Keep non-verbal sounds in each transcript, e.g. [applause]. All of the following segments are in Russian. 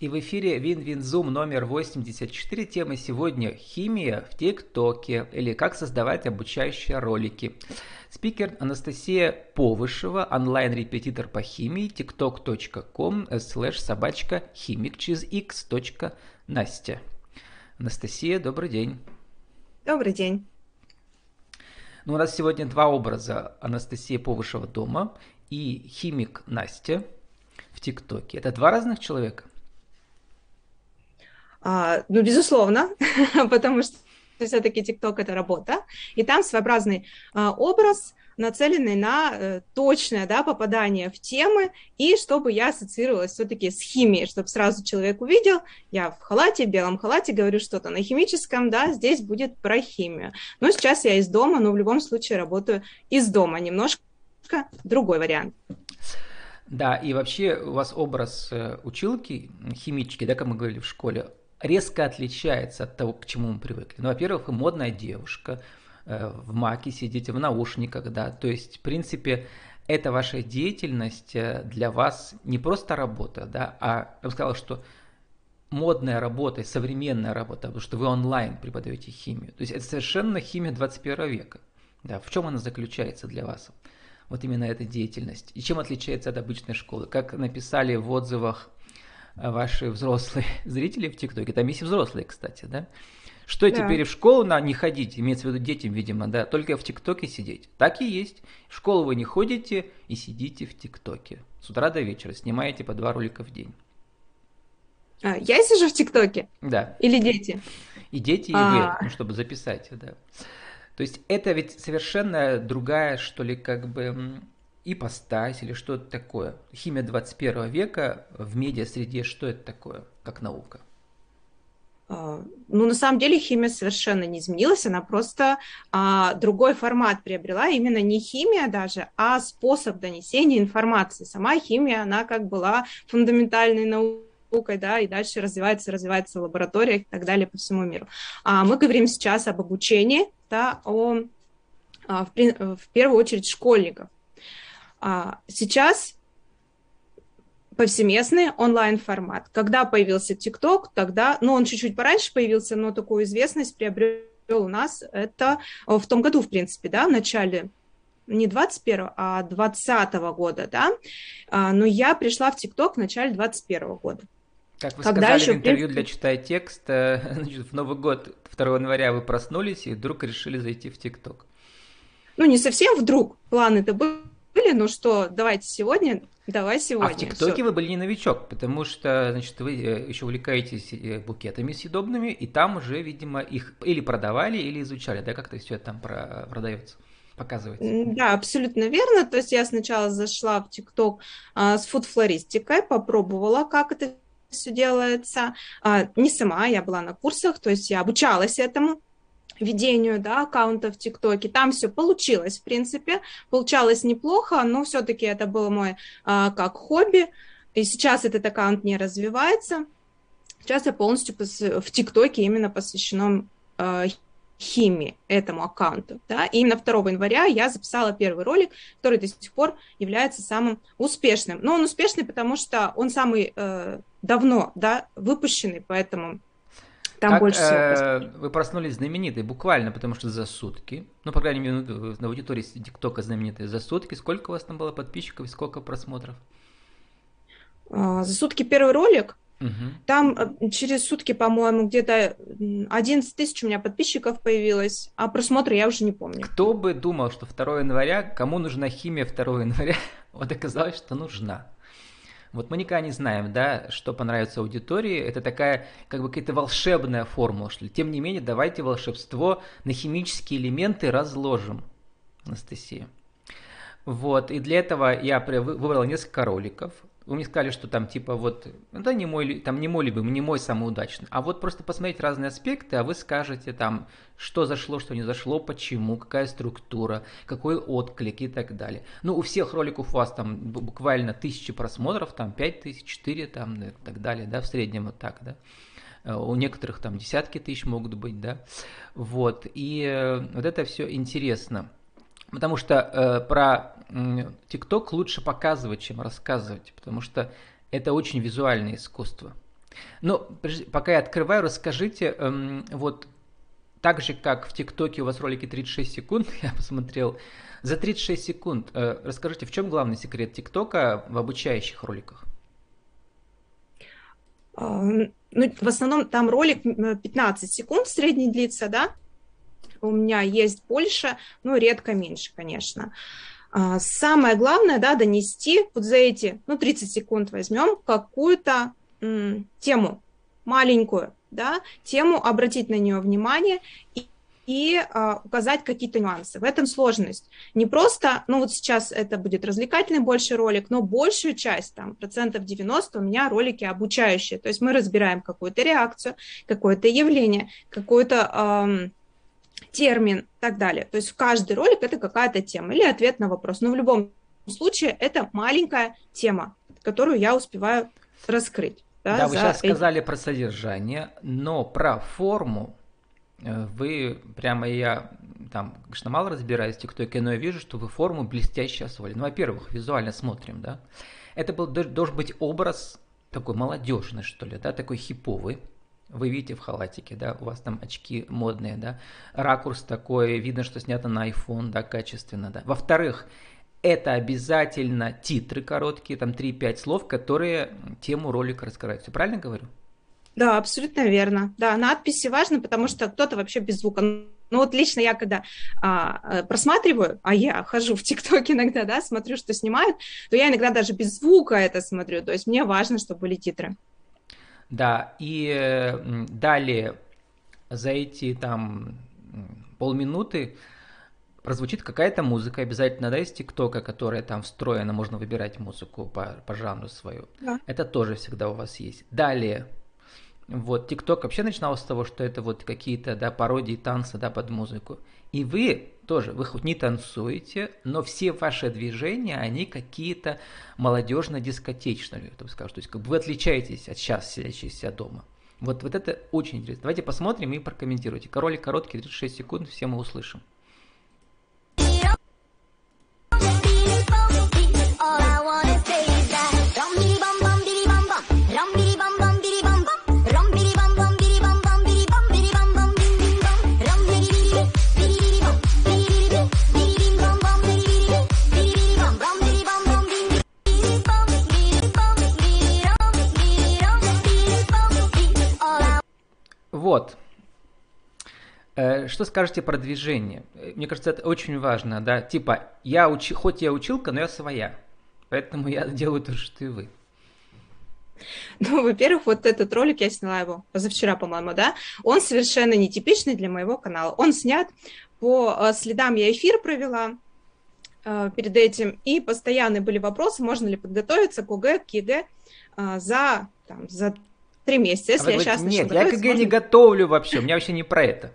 И в эфире Win-Win Zoom номер 84. Тема сегодня «Химия в ТикТоке» или «Как создавать обучающие ролики». Спикер Анастасия Повышева, онлайн-репетитор по химии, tiktok.com слэш собачка химик через x. Настя. Анастасия, добрый день. Добрый день. Ну, у нас сегодня два образа. Анастасия Повышева дома и химик Настя в ТикТоке. Это два разных человека? А, ну, безусловно, [laughs] потому что все-таки ТикТок это работа, и там своеобразный а, образ, нацеленный на э, точное да, попадание в темы, и чтобы я ассоциировалась все-таки с химией, чтобы сразу человек увидел, я в халате, в белом халате говорю что-то на химическом, да, здесь будет про химию. Но сейчас я из дома, но в любом случае работаю из дома, немножко другой вариант. Да, и вообще у вас образ э, училки, химички, да, как мы говорили в школе, резко отличается от того, к чему мы привыкли. Ну, во-первых, вы модная девушка, э, в маке сидите, в наушниках, да, то есть, в принципе, эта ваша деятельность э, для вас не просто работа, да, а я бы сказал, что модная работа, современная работа, потому что вы онлайн преподаете химию. То есть это совершенно химия 21 века. Да, в чем она заключается для вас? Вот именно эта деятельность. И чем отличается от обычной школы? Как написали в отзывах ваши взрослые [laughs] зрители в ТикТоке, там есть и взрослые, кстати, да? Что да. теперь в школу на не ходить, имеется в виду детям, видимо, да, только в ТикТоке сидеть. Так и есть. В школу вы не ходите и сидите в ТикТоке. С утра до вечера снимаете по два ролика в день. А, я сижу в ТикТоке? Да. Или дети? И дети, и А-а-а. вы, ну, чтобы записать, да. То есть это ведь совершенно другая, что ли, как бы ипостась или что-то такое. Химия 21 века в медиа-среде, что это такое, как наука? А, ну, на самом деле химия совершенно не изменилась, она просто а, другой формат приобрела, именно не химия даже, а способ донесения информации. Сама химия, она как была фундаментальной наукой, да, и дальше развивается, развивается лаборатория и так далее по всему миру. А мы говорим сейчас об обучении, да, о, а, в, в первую очередь школьников. А сейчас повсеместный онлайн-формат. Когда появился ТикТок, тогда, ну, он чуть-чуть пораньше появился, но такую известность приобрел у нас это в том году, в принципе, да, в начале не 21 а 20 года, да, а, но я пришла в ТикТок в начале 21 года. Как вы Когда сказали еще, в интервью для «Читай текст», э, [laughs] значит, в Новый год 2 января вы проснулись и вдруг решили зайти в ТикТок. Ну, не совсем вдруг, планы-то были, были, ну что, давайте сегодня, давай сегодня. А в ТикТоке Всё. вы были не новичок, потому что, значит, вы э, еще увлекаетесь э, букетами съедобными, и там уже, видимо, их или продавали, или изучали, да, как-то все это там продается показываете. Да, абсолютно верно. То есть я сначала зашла в ТикТок а, с фуд-флористикой, попробовала, как это все делается. А, не сама, я была на курсах, то есть я обучалась этому ведению да, аккаунта в ТикТоке. Там все получилось, в принципе. Получалось неплохо, но все-таки это было мой а, как хобби. И сейчас этот аккаунт не развивается. Сейчас я полностью в ТикТоке именно посвящена а, химии этому аккаунту. Да? И именно 2 января я записала первый ролик, который до сих пор является самым успешным. Но он успешный, потому что он самый э, давно да, выпущенный, поэтому там как, больше всего. Э, вы проснулись знаменитой буквально, потому что за сутки, ну, по крайней мере, на аудитории ТикТока знаменитой за сутки. Сколько у вас там было подписчиков и сколько просмотров? А, за сутки первый ролик. Угу. Там э, через сутки, по-моему, где-то 11 тысяч у меня подписчиков появилось, а просмотры я уже не помню. Кто бы думал, что 2 января, кому нужна химия 2 января, [laughs] вот оказалось, что нужна. Вот мы никогда не знаем, да, что понравится аудитории. Это такая, как бы какая-то волшебная формула, что ли. Тем не менее, давайте волшебство на химические элементы разложим, Анастасия. Вот, и для этого я выбрал несколько роликов. Вы мне сказали, что там типа вот, это не мой, там не мой любимый, не мой самый удачный, а вот просто посмотреть разные аспекты, а вы скажете там, что зашло, что не зашло, почему, какая структура, какой отклик и так далее. Ну, у всех роликов у вас там буквально тысячи просмотров, там пять тысяч, четыре там и так далее, да, в среднем вот так, да. Э, у некоторых там десятки тысяч могут быть, да. Вот, и э, вот это все интересно. Потому что э, про ТикТок лучше показывать, чем рассказывать, потому что это очень визуальное искусство. Ну, пока я открываю, расскажите, эм, вот так же, как в ТикТоке у вас ролики 36 секунд, [laughs] я посмотрел, за 36 секунд э, расскажите, в чем главный секрет ТикТока в обучающих роликах? А, ну, в основном там ролик 15 секунд средний длится, да? У меня есть больше, но редко меньше, конечно. А, самое главное, да, донести вот за эти, ну, 30 секунд возьмем какую-то тему маленькую, да, тему, обратить на нее внимание и и а, указать какие-то нюансы. В этом сложность. Не просто, ну вот сейчас это будет развлекательный больше ролик, но большую часть, там, процентов 90 у меня ролики обучающие. То есть мы разбираем какую-то реакцию, какое-то явление, какой-то эм, термин и так далее. То есть каждый ролик это какая-то тема или ответ на вопрос. Но в любом случае это маленькая тема, которую я успеваю раскрыть. Да, да вы сейчас эти... сказали про содержание, но про форму Э, вы прямо я там, конечно, мало разбираюсь в ТикТоке, но я вижу, что вы форму блестяще освоили. Ну, во-первых, визуально смотрим, да. Это был, должен быть образ такой молодежный, что ли, да, такой хиповый. Вы видите в халатике, да, у вас там очки модные, да, ракурс такой, видно, что снято на iPhone, да, качественно, да. Во-вторых, это обязательно титры короткие, там 3-5 слов, которые тему ролика раскрывают. Все правильно говорю? Да, абсолютно верно. Да, надписи важны, потому что кто-то вообще без звука. Ну вот лично я когда а, э, просматриваю, а я хожу в ТикТок иногда, да, смотрю, что снимают, то я иногда даже без звука это смотрю. То есть мне важно, чтобы были титры. Да, и далее за эти там полминуты прозвучит какая-то музыка, обязательно, да, из ТикТока, которая там встроена, можно выбирать музыку по, по жанру свою. Да. Это тоже всегда у вас есть. Далее вот, ТикТок вообще начинался с того, что это вот какие-то, да, пародии танца, да, под музыку. И вы тоже, вы хоть не танцуете, но все ваши движения, они какие-то молодежно-дискотечные, я бы скажу. То есть как бы вы отличаетесь от сейчас сидящихся дома. Вот, вот это очень интересно. Давайте посмотрим и прокомментируйте. Ролик короткий, 36 секунд, все мы услышим. Что скажете про движение? Мне кажется, это очень важно, да. Типа, я учи, хоть я училка, но я своя. Поэтому я делаю то что и вы. Ну, во-первых, вот этот ролик, я сняла его позавчера, по-моему, да, он совершенно нетипичный для моего канала. Он снят по э, следам, я эфир провела э, перед этим, и постоянные были вопросы, можно ли подготовиться к ОГЭ, к ЕГЭ за, там, за три месяца. Если а я сейчас Нет, я КГ можно... не готовлю вообще, у меня вообще не про это.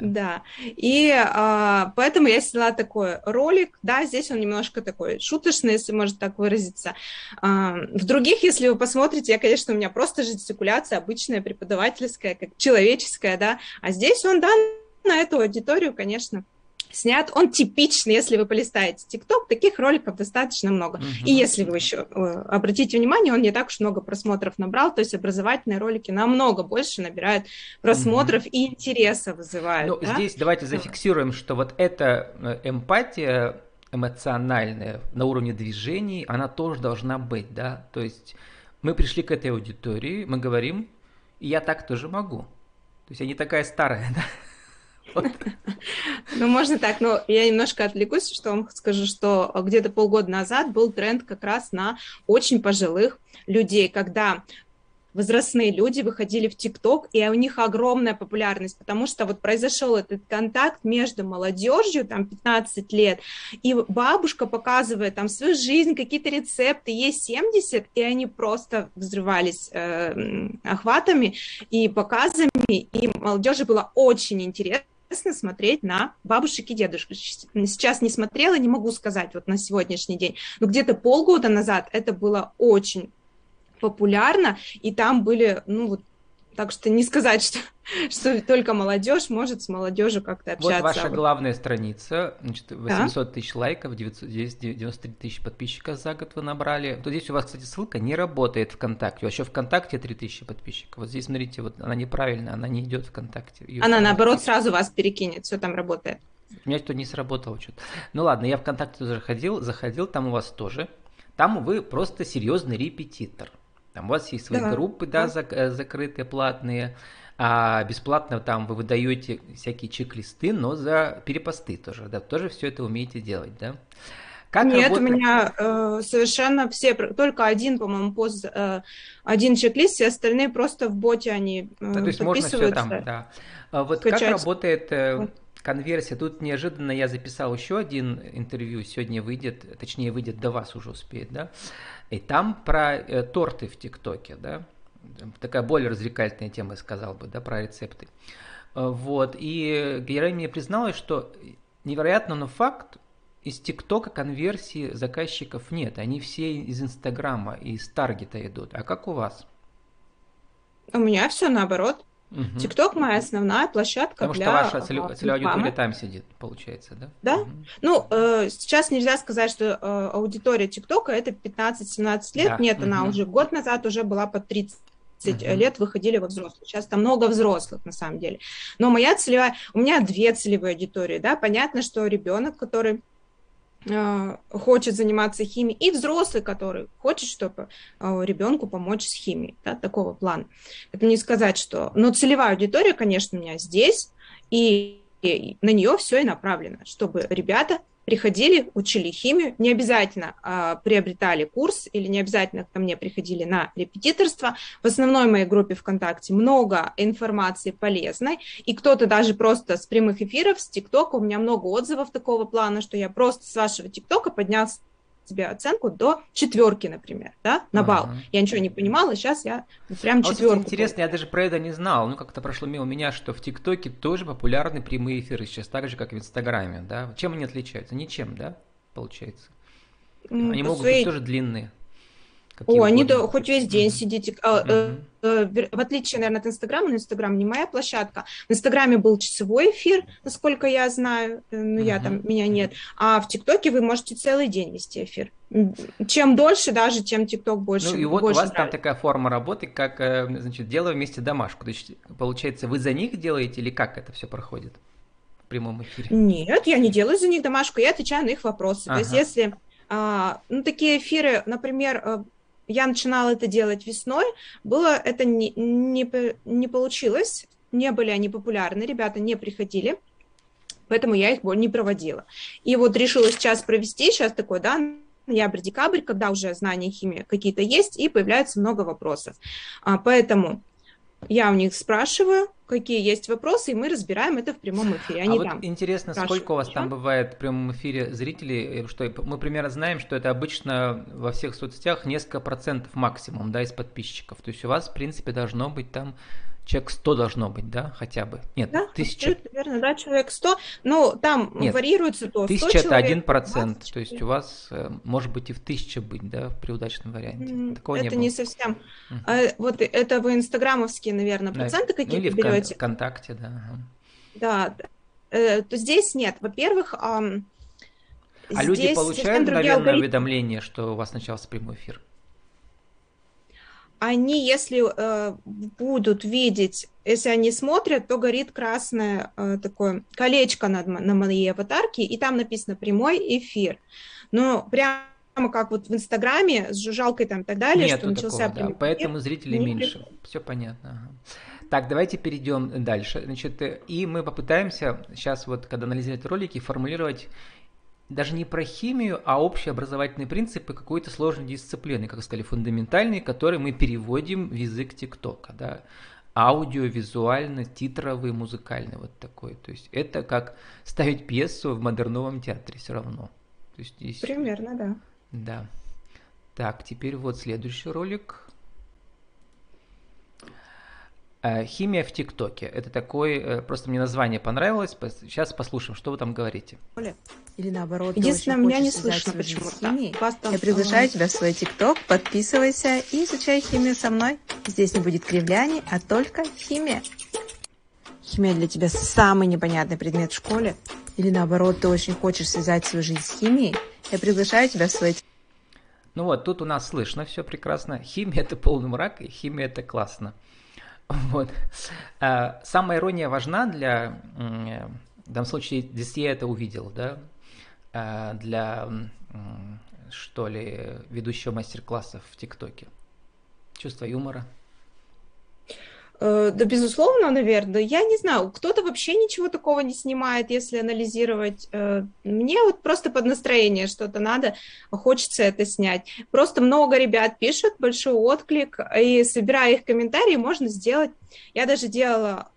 Да. И а, поэтому я сняла такой ролик. Да, здесь он немножко такой шуточный, если можно так выразиться. А, в других, если вы посмотрите, я, конечно, у меня просто жестикуляция обычная, преподавательская, как человеческая, да. А здесь он, да, на эту аудиторию, конечно, снят. Он типичный, если вы полистаете ТикТок, таких роликов достаточно много. Угу. И если вы еще э, обратите внимание, он не так уж много просмотров набрал, то есть образовательные ролики намного больше набирают просмотров угу. и интереса вызывают. Ну, да? здесь давайте зафиксируем, что вот эта э, эмпатия эмоциональная на уровне движений, она тоже должна быть, да, то есть мы пришли к этой аудитории, мы говорим, и я так тоже могу. То есть я не такая старая, [laughs] да? [laughs] Ну, можно так, но я немножко отвлекусь, что вам скажу, что где-то полгода назад был тренд как раз на очень пожилых людей, когда возрастные люди выходили в ТикТок, и у них огромная популярность, потому что вот произошел этот контакт между молодежью, там 15 лет, и бабушка показывает там свою жизнь, какие-то рецепты, ей 70, и они просто взрывались э, охватами и показами, и молодежи было очень интересно интересно смотреть на бабушек и дедушек. Сейчас не смотрела, не могу сказать вот на сегодняшний день, но где-то полгода назад это было очень популярно, и там были, ну вот, Так что не сказать, [laughs] что, что только молодежь может с молодежью как-то общаться. Вот ваша главная страница, значит, 800 да? тысяч лайков, 993 тысячи подписчиков за год вы набрали. То здесь у вас, кстати, ссылка не работает ВКонтакте. Еще ВКонтакте 3000 подписчиков. Вот здесь, смотрите, вот она неправильная, она не идет ВКонтакте. Ее она, наоборот, сразу вас перекинет, все там работает. У меня что не сработало что-то. Ну ладно, я ВКонтакте тоже ходил, заходил, там у вас тоже. Там вы просто серьезный репетитор. Там у вас есть свои да. группы, да, да. Зак- закрытые, платные. А бесплатно там вы выдаете всякие чек-листы, но за перепосты тоже, да, тоже все это умеете делать, да? Как Нет, работает... у меня э, совершенно все, только один, по-моему, пост, э, один чек-лист, все остальные просто в боте они э, да, То есть можно все там, да. А вот скачать. как работает э, конверсия? Тут неожиданно я записал еще один интервью, сегодня выйдет, точнее выйдет до вас уже успеет, да? И там про э, торты в ТикТоке, да, такая более развлекательная тема, сказал бы, да, про рецепты. Э, вот, и героиня мне призналась, что невероятно, но факт, из ТикТока конверсии заказчиков нет, они все из Инстаграма из Таргета идут. А как у вас? У меня все наоборот. ТикТок моя основная площадка Потому для... что ваша целевая, целевая аудитория там сидит, получается, да? Да. Угу. Ну, э, сейчас нельзя сказать, что э, аудитория ТикТока это 15-17 лет. Да. Нет, угу. она уже год назад уже была под 30 uh-huh. лет выходили во взрослых. Сейчас там много взрослых, на самом деле. Но моя целевая... У меня две целевые аудитории, да. Понятно, что ребенок, который хочет заниматься химией, и взрослый, который хочет, чтобы э, ребенку помочь с химией, да, такого плана. Это не сказать, что... Но целевая аудитория, конечно, у меня здесь, и на нее все и направлено, чтобы ребята приходили, учили химию, не обязательно э, приобретали курс или не обязательно ко мне приходили на репетиторство. В основной моей группе ВКонтакте много информации полезной, и кто-то даже просто с прямых эфиров, с ТикТока, у меня много отзывов такого плана, что я просто с вашего ТикТока поднялся себе оценку до четверки, например, да, на балл. Ага. Я ничего не понимала, сейчас я прям четверку. А вот, интересно, я даже про это не знал. Ну, как-то прошло мимо меня, что в ТикТоке тоже популярны прямые эфиры сейчас, так же, как и в Инстаграме, да? Чем они отличаются? Ничем, да, получается? Они могут быть тоже длинные. О, они да, хоть весь день mm-hmm. сидите. Mm-hmm. В отличие, наверное, от Инстаграма, но Инстаграм не моя площадка. В Инстаграме был часовой эфир, насколько я знаю, э, ну, я там, меня нет. А в ТикТоке вы можете целый день вести эфир. Чем дольше даже, тем ТикТок больше. Ну и вот больше у вас нравится. там такая форма работы, как, значит, делаю вместе домашку. То есть, получается, вы за них делаете или как это все проходит в прямом эфире? Нет, я не делаю за них домашку, я отвечаю на их вопросы. Ага. То есть, если а, ну, такие эфиры, например, я начинала это делать весной, было это не, не, не получилось, не были они популярны, ребята не приходили, поэтому я их не проводила. И вот решила сейчас провести, сейчас такой, да, ноябрь-декабрь, когда уже знания химии какие-то есть, и появляется много вопросов. А, поэтому я у них спрашиваю, какие есть вопросы, и мы разбираем это в прямом эфире. Они а вот интересно, сколько у вас там бывает в прямом эфире зрителей? Что мы примерно знаем, что это обычно во всех соцсетях несколько процентов максимум, да, из подписчиков. То есть у вас, в принципе, должно быть там человек 100 должно быть, да, хотя бы? Нет, да, тысяча. Верно, да, человек 100. Ну, там Нет, варьируется то. Тысяча это один процент, то есть у вас э, может быть и в тысяча быть, да, при удачном варианте. Такого это не, не совсем. Угу. А, вот это вы инстаграмовские, наверное, проценты да. какие-то ну, берете? в ВКонтакте, да. Да, э, то здесь нет. Во-первых, а люди получают мгновенное алгоритм... уведомление, что у вас начался прямой эфир? Они, если э, будут видеть, если они смотрят, то горит красное э, такое колечко над, на моей аватарке, и там написано «прямой эфир». Но прямо как вот в Инстаграме с жужжалкой там и так далее, Нету что начался такого, прямой да. Поэтому зрителей меньше. Приходит. Все понятно. Ага. Так, давайте перейдем дальше. Значит, и мы попытаемся сейчас вот, когда анализировать ролики, формулировать даже не про химию, а общие образовательные принципы какой-то сложной дисциплины, как сказали, фундаментальные, которые мы переводим в язык ТикТока, да, аудиовизуально, титровый, музыкальный, вот такой. То есть это как ставить пьесу в модерновом театре все равно. То есть здесь... Примерно, да. Да. Так, теперь вот следующий ролик. Э, химия в ТикТоке. Это такой, э, просто мне название понравилось. Сейчас послушаем, что вы там говорите. Или наоборот, Единственное, меня не слышно почему-то. Я приглашаю тебя в свой ТикТок, подписывайся и изучай химию со мной. Здесь не будет кривляний, а только химия. Химия для тебя самый непонятный предмет в школе? Или наоборот, ты очень хочешь связать свою жизнь с химией? Я приглашаю тебя в свой Ну вот, тут у нас слышно все прекрасно. Химия – это полный мрак, и химия – это классно. [laughs] Вот. А, самая ирония важна для, в данном случае, здесь я это увидел, да, а, для, что ли, ведущего мастер-классов в ТикТоке. Чувство юмора – Э, да, безусловно, наверное. Я не знаю, кто-то вообще ничего такого не снимает, если анализировать. Э, мне вот просто под настроение что-то надо, хочется это снять. Просто много ребят пишут, большой отклик, и собирая их комментарии, можно сделать. Я даже делала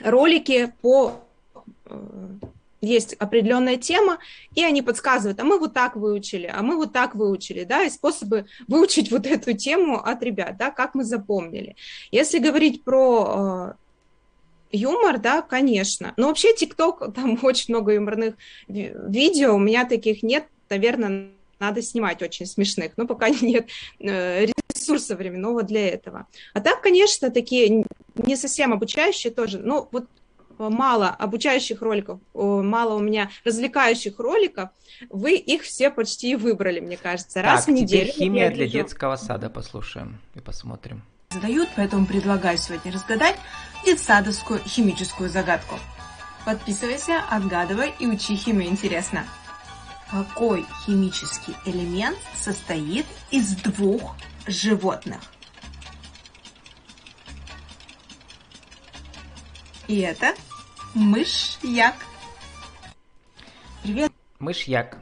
ролики по э, есть определенная тема, и они подсказывают, а мы вот так выучили, а мы вот так выучили, да, и способы выучить вот эту тему от ребят, да, как мы запомнили. Если говорить про э, юмор, да, конечно. Но вообще ТикТок, там [laughs] очень много юморных видео, у меня таких нет, наверное, надо снимать очень смешных, но пока [laughs] нет э, ресурса временного для этого. А так, конечно, такие не совсем обучающие тоже, ну, вот мало обучающих роликов, мало у меня развлекающих роликов, вы их все почти выбрали, мне кажется, раз так, в неделю. химия для вижу. детского сада послушаем и посмотрим. Задают, поэтому предлагаю сегодня разгадать детсадовскую химическую загадку. Подписывайся, отгадывай и учи химию интересно. Какой химический элемент состоит из двух животных? И это мышьяк. Привет. Мышьяк.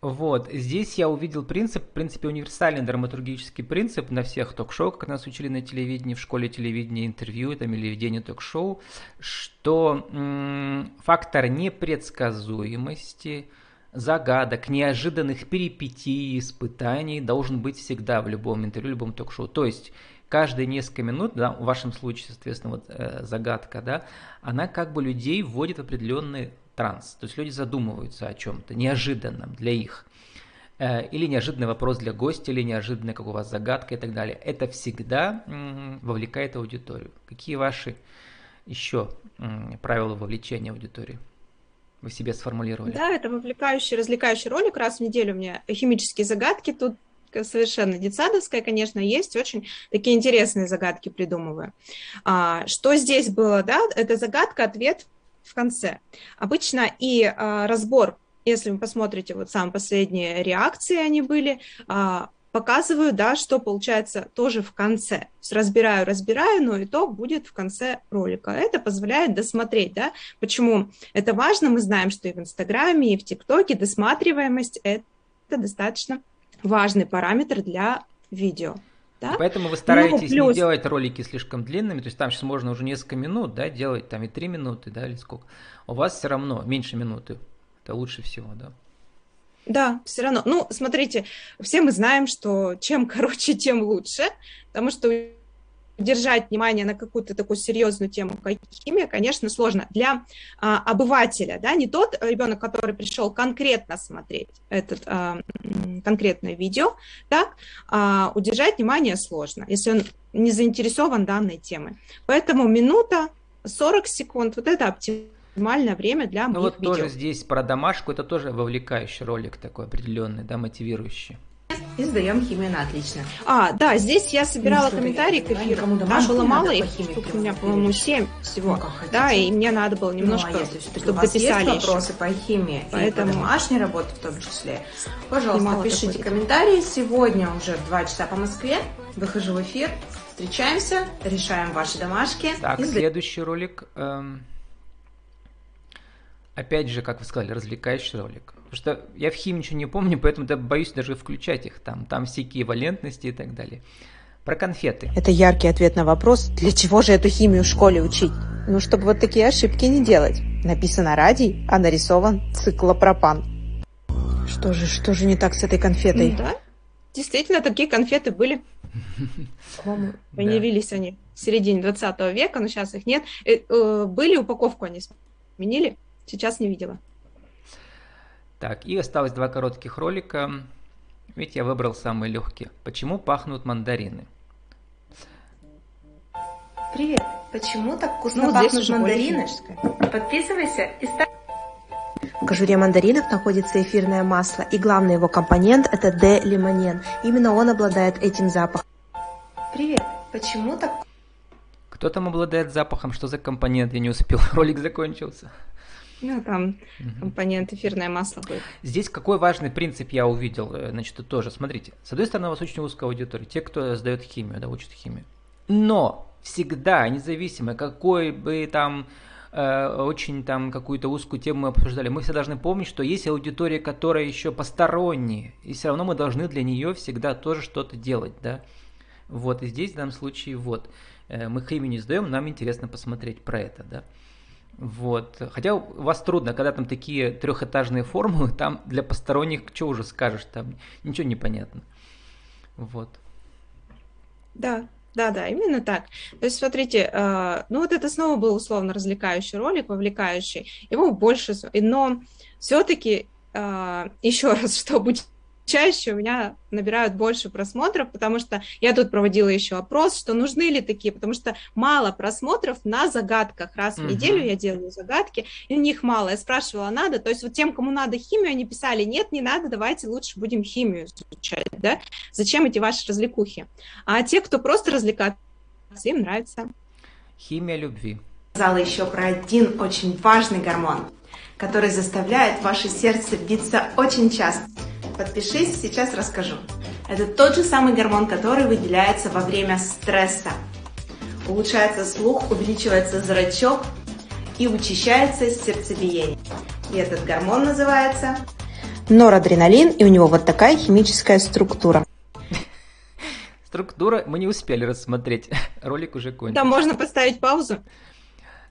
Вот, здесь я увидел принцип, в принципе, универсальный драматургический принцип на всех ток-шоу, как нас учили на телевидении, в школе телевидения, интервью там, или ведение ток-шоу, что м- фактор непредсказуемости, загадок, неожиданных перипетий, испытаний должен быть всегда в любом интервью, в любом ток-шоу. То есть каждые несколько минут, да, в вашем случае, соответственно, вот э, загадка, да, она как бы людей вводит в определенный транс. То есть люди задумываются о чем-то неожиданном для их. Э, или неожиданный вопрос для гостя, или неожиданная как у вас загадка и так далее. Это всегда м, вовлекает аудиторию. Какие ваши еще м, правила вовлечения аудитории? Вы себе сформулировали? Да, это вовлекающий, развлекающий ролик. Раз в неделю у меня химические загадки. Тут совершенно детсадовская, конечно, есть очень такие интересные загадки придумываю. А, что здесь было, да, это загадка, ответ в конце. Обычно и а, разбор, если вы посмотрите вот самые последние реакции они были, а, показываю, да, что получается тоже в конце. Разбираю, разбираю, но итог будет в конце ролика. Это позволяет досмотреть, да. Почему это важно? Мы знаем, что и в Инстаграме, и в ТикТоке досматриваемость – это достаточно важный параметр для видео. Да? Поэтому вы стараетесь ну, плюс... не делать ролики слишком длинными, то есть там сейчас можно уже несколько минут, да, делать там и три минуты, да, или сколько. У вас все равно меньше минуты, это лучше всего, да. Да, все равно. Ну, смотрите, все мы знаем, что чем [laughs] короче, тем лучше, потому что держать внимание на какую-то такую серьезную тему, как химия, конечно, сложно. Для а, обывателя, да, не тот ребенок, который пришел конкретно смотреть этот а, конкретное видео, так, а, удержать внимание сложно, если он не заинтересован данной темой. Поэтому минута, 40 секунд, вот это оптимальное время для ну моих вот видео. тоже здесь про домашку, это тоже вовлекающий ролик такой определенный, да, мотивирующий и сдаем химию на отлично. А, да, здесь я собирала ну, комментарии к эфиру. Там было мало их, у меня, по-моему, 7 всего. Ну, да, и мне надо было немножко, ну, а если, чтобы дописали есть вопросы по химии Поэтому... и по домашней работе в том числе, пожалуйста, пишите комментарии. Сегодня уже 2 часа по Москве. Выхожу в эфир. Встречаемся, решаем ваши домашки. Так, и... следующий ролик. Эм... Опять же, как вы сказали, развлекающий ролик. Потому что я в химии ничего не помню, поэтому я боюсь даже включать их там. Там всякие валентности и так далее. Про конфеты. Это яркий ответ на вопрос, для чего же эту химию в школе учить? Ну, чтобы вот такие ошибки не делать. Написано радий, а нарисован циклопропан. Что же, что же не так с этой конфетой? Да, действительно, такие конфеты были. Появились они в середине 20 века, но сейчас их нет. Э, э, были, упаковку они сменили, сейчас не видела. Так, и осталось два коротких ролика. Ведь я выбрал самые легкие. Почему пахнут мандарины? Привет! Почему так вкусно ну, пахнут мандарины? Подписывайся и ставь... В кожуре мандаринов находится эфирное масло, и главный его компонент – это D-лимонен. Именно он обладает этим запахом. Привет! Почему так... Кто там обладает запахом? Что за компонент? Я не успел, [laughs] ролик закончился. Ну, там угу. компонент эфирное масло будет. Здесь какой важный принцип я увидел, э, значит, тоже, смотрите. С одной стороны, у вас очень узкая аудитория, те, кто сдает химию, да, учат химию. Но всегда, независимо, какой бы там э, очень там какую-то узкую тему мы обсуждали, мы все должны помнить, что есть аудитория, которая еще посторонняя, и все равно мы должны для нее всегда тоже что-то делать, да. Вот, и здесь в данном случае вот, э, мы химию не сдаем, нам интересно посмотреть про это, да. Вот. Хотя у вас трудно, когда там такие трехэтажные формулы, [laughs] там для посторонних что уже скажешь, там ничего не понятно. Вот. Да, да, да, именно так. То есть, смотрите, э, ну вот это снова был условно развлекающий ролик, вовлекающий. Его больше, но все-таки э, [laughs] еще раз, чтобы чаще у меня набирают больше просмотров, потому что я тут проводила еще опрос, что нужны ли такие, потому что мало просмотров на загадках. Раз в неделю я делаю загадки, и у них мало. Я спрашивала, надо? То есть вот тем, кому надо химию, они писали, нет, не надо, давайте лучше будем химию изучать, да? Зачем эти ваши развлекухи? А те, кто просто развлекаться, им нравится. Химия любви. Сказала еще про один очень важный гормон, который заставляет ваше сердце биться очень часто. Подпишись, сейчас расскажу. Это тот же самый гормон, который выделяется во время стресса. Улучшается слух, увеличивается зрачок и учащается сердцебиение. И этот гормон называется норадреналин, и у него вот такая химическая структура. Структура мы не успели рассмотреть, [laughs] ролик уже кончился. Да, можно поставить паузу.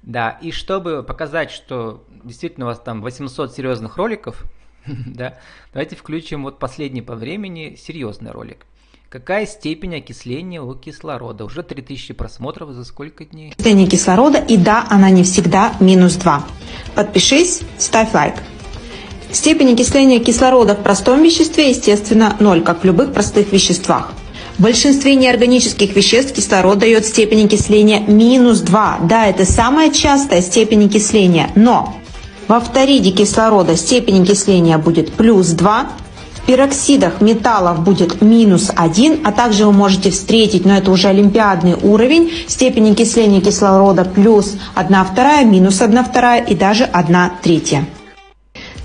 Да, и чтобы показать, что действительно у вас там 800 серьезных роликов, [laughs] да, давайте включим вот последний по времени серьезный ролик. Какая степень окисления у кислорода? Уже 3000 просмотров за сколько дней? Окисление кислорода, и да, она не всегда минус 2. Подпишись, ставь лайк. Степень окисления кислорода в простом веществе, естественно, 0, как в любых простых веществах. В большинстве неорганических веществ кислород дает степень окисления минус 2. Да, это самая частая степень окисления, но во фториде кислорода степень окисления будет плюс 2, в пероксидах металлов будет минус 1, а также вы можете встретить, но это уже олимпиадный уровень, степень окисления кислорода плюс 1 вторая, минус 1 вторая и даже 1 третья.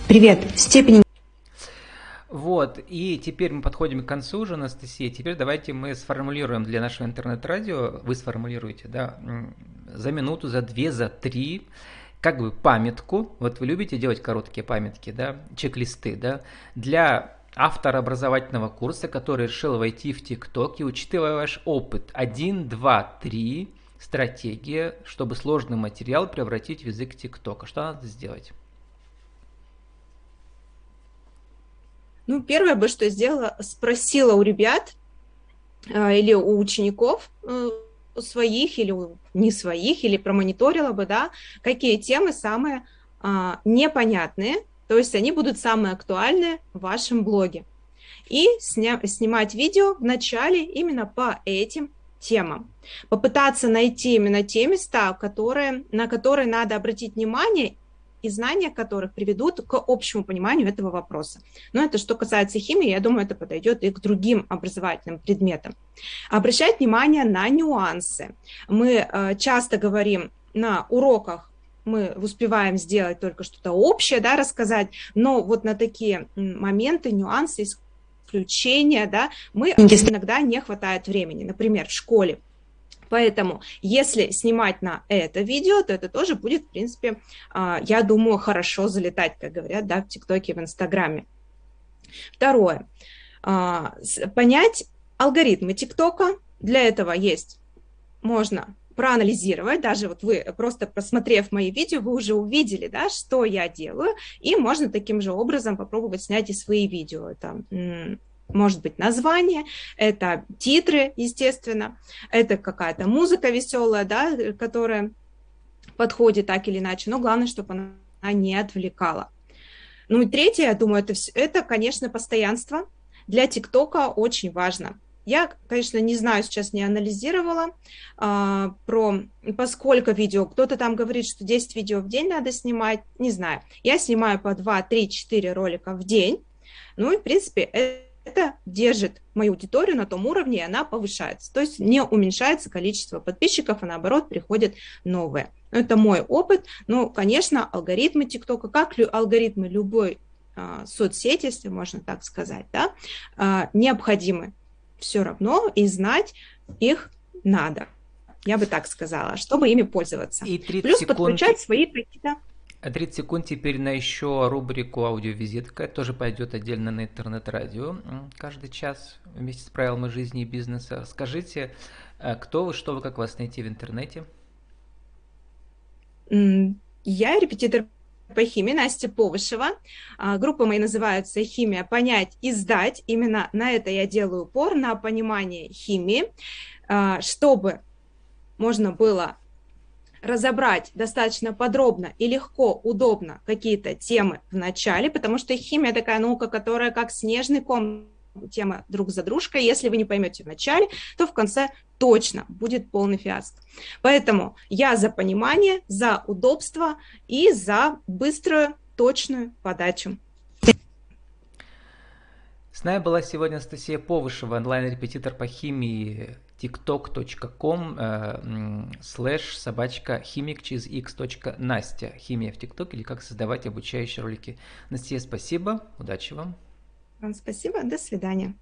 Привет, степень вот, и теперь мы подходим к концу уже, Анастасия. Теперь давайте мы сформулируем для нашего интернет-радио, вы сформулируете, да, за минуту, за две, за три, как бы памятку, вот вы любите делать короткие памятки, да, чек-листы, да, для автора образовательного курса, который решил войти в ТикТок и учитывая ваш опыт 1, 2, 3, стратегия, чтобы сложный материал превратить в язык ТикТока. Что надо сделать? Ну, первое бы, что сделала, спросила у ребят э, или у учеников, э, своих или не своих, или промониторила бы, да, какие темы самые а, непонятные, то есть они будут самые актуальные в вашем блоге. И сня- снимать видео в начале именно по этим темам. Попытаться найти именно те места, которые, на которые надо обратить внимание и знания которых приведут к общему пониманию этого вопроса. Но это что касается химии, я думаю, это подойдет и к другим образовательным предметам. Обращать внимание на нюансы. Мы э, часто говорим на уроках, мы успеваем сделать только что-то общее, да, рассказать, но вот на такие моменты, нюансы, исключения, да, мы иногда не хватает времени. Например, в школе Поэтому, если снимать на это видео, то это тоже будет, в принципе, а, я думаю, хорошо залетать, как говорят, да, в ТикТоке, в Инстаграме. Второе. А, понять алгоритмы ТикТока. Для этого есть, можно проанализировать, даже вот вы просто просмотрев мои видео, вы уже увидели, да, что я делаю, и можно таким же образом попробовать снять и свои видео. Это может быть название, это титры, естественно, это какая-то музыка веселая, да, которая подходит так или иначе, но главное, чтобы она не отвлекала. Ну и третье, я думаю, это, это конечно, постоянство. Для ТикТока очень важно. Я, конечно, не знаю, сейчас не анализировала а, про поскольку видео. Кто-то там говорит, что 10 видео в день надо снимать. Не знаю. Я снимаю по 2, 3, 4 ролика в день. Ну и, в принципе, это держит мою аудиторию на том уровне, и она повышается. То есть не уменьшается количество подписчиков, а наоборот приходят новые. Это мой опыт. Но, конечно, алгоритмы ТикТока, как алгоритмы любой а, соцсети, если можно так сказать, да, а, необходимы все равно, и знать их надо. Я бы так сказала, чтобы ими пользоваться. И 30 Плюс секунд... подключать свои какие-то 30 секунд теперь на еще рубрику аудиовизитка. тоже пойдет отдельно на интернет-радио каждый час вместе с правилами жизни и бизнеса. Скажите, э, кто вы, что вы, как вас найти в интернете? Я репетитор по химии Настя Повышева. А, группа моя называется «Химия. Понять и сдать». Именно на это я делаю упор, на понимание химии, а, чтобы можно было разобрать достаточно подробно и легко, удобно какие-то темы в начале, потому что химия такая наука, которая как снежный ком тема друг за дружкой. Если вы не поймете в начале, то в конце точно будет полный фиаско. Поэтому я за понимание, за удобство и за быструю, точную подачу. С нами была сегодня Анастасия Повышева, онлайн-репетитор по химии tiktok.com э, слэш собачка химик через x. Настя. Химия в тикток или как создавать обучающие ролики. Настя, спасибо, удачи вам. Вам спасибо, до свидания.